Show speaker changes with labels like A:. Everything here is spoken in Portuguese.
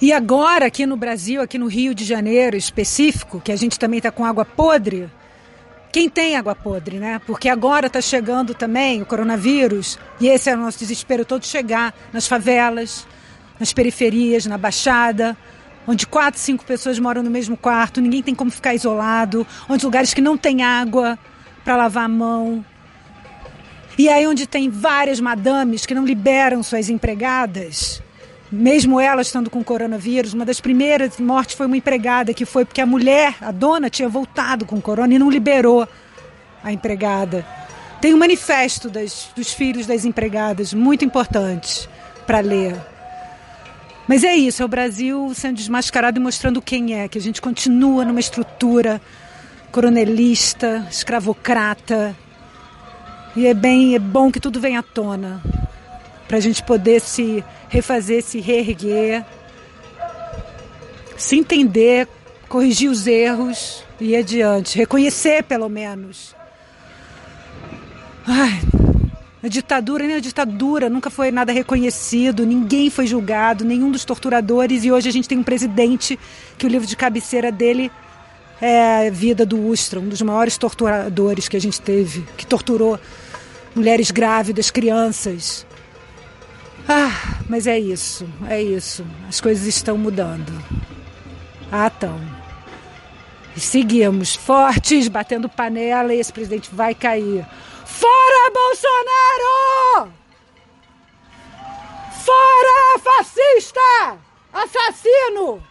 A: E agora, aqui no Brasil, aqui no Rio de Janeiro específico, que a gente também está com água podre, quem tem água podre, né? Porque agora está chegando também o coronavírus, e esse é o nosso desespero todo chegar nas favelas, nas periferias, na Baixada, onde quatro, cinco pessoas moram no mesmo quarto, ninguém tem como ficar isolado, onde lugares que não tem água para lavar a mão. E aí onde tem várias madames que não liberam suas empregadas, mesmo elas estando com coronavírus, uma das primeiras mortes foi uma empregada que foi porque a mulher, a dona, tinha voltado com corona e não liberou a empregada. Tem um manifesto das, dos filhos das empregadas, muito importante para ler. Mas é isso, é o Brasil sendo desmascarado e mostrando quem é, que a gente continua numa estrutura coronelista, escravocrata. E é bem, é bom que tudo venha à tona, para a gente poder se refazer, se reerguer, se entender, corrigir os erros e ir adiante, reconhecer pelo menos. Ai, a ditadura, nem a ditadura, nunca foi nada reconhecido, ninguém foi julgado, nenhum dos torturadores, e hoje a gente tem um presidente que o livro de cabeceira dele é a vida do Ustra, um dos maiores torturadores que a gente teve, que torturou mulheres grávidas, crianças. Mas é isso, é isso. As coisas estão mudando. Ah, estão. E seguimos fortes, batendo panela, e esse presidente vai cair. Fora Bolsonaro! Fora fascista! Assassino!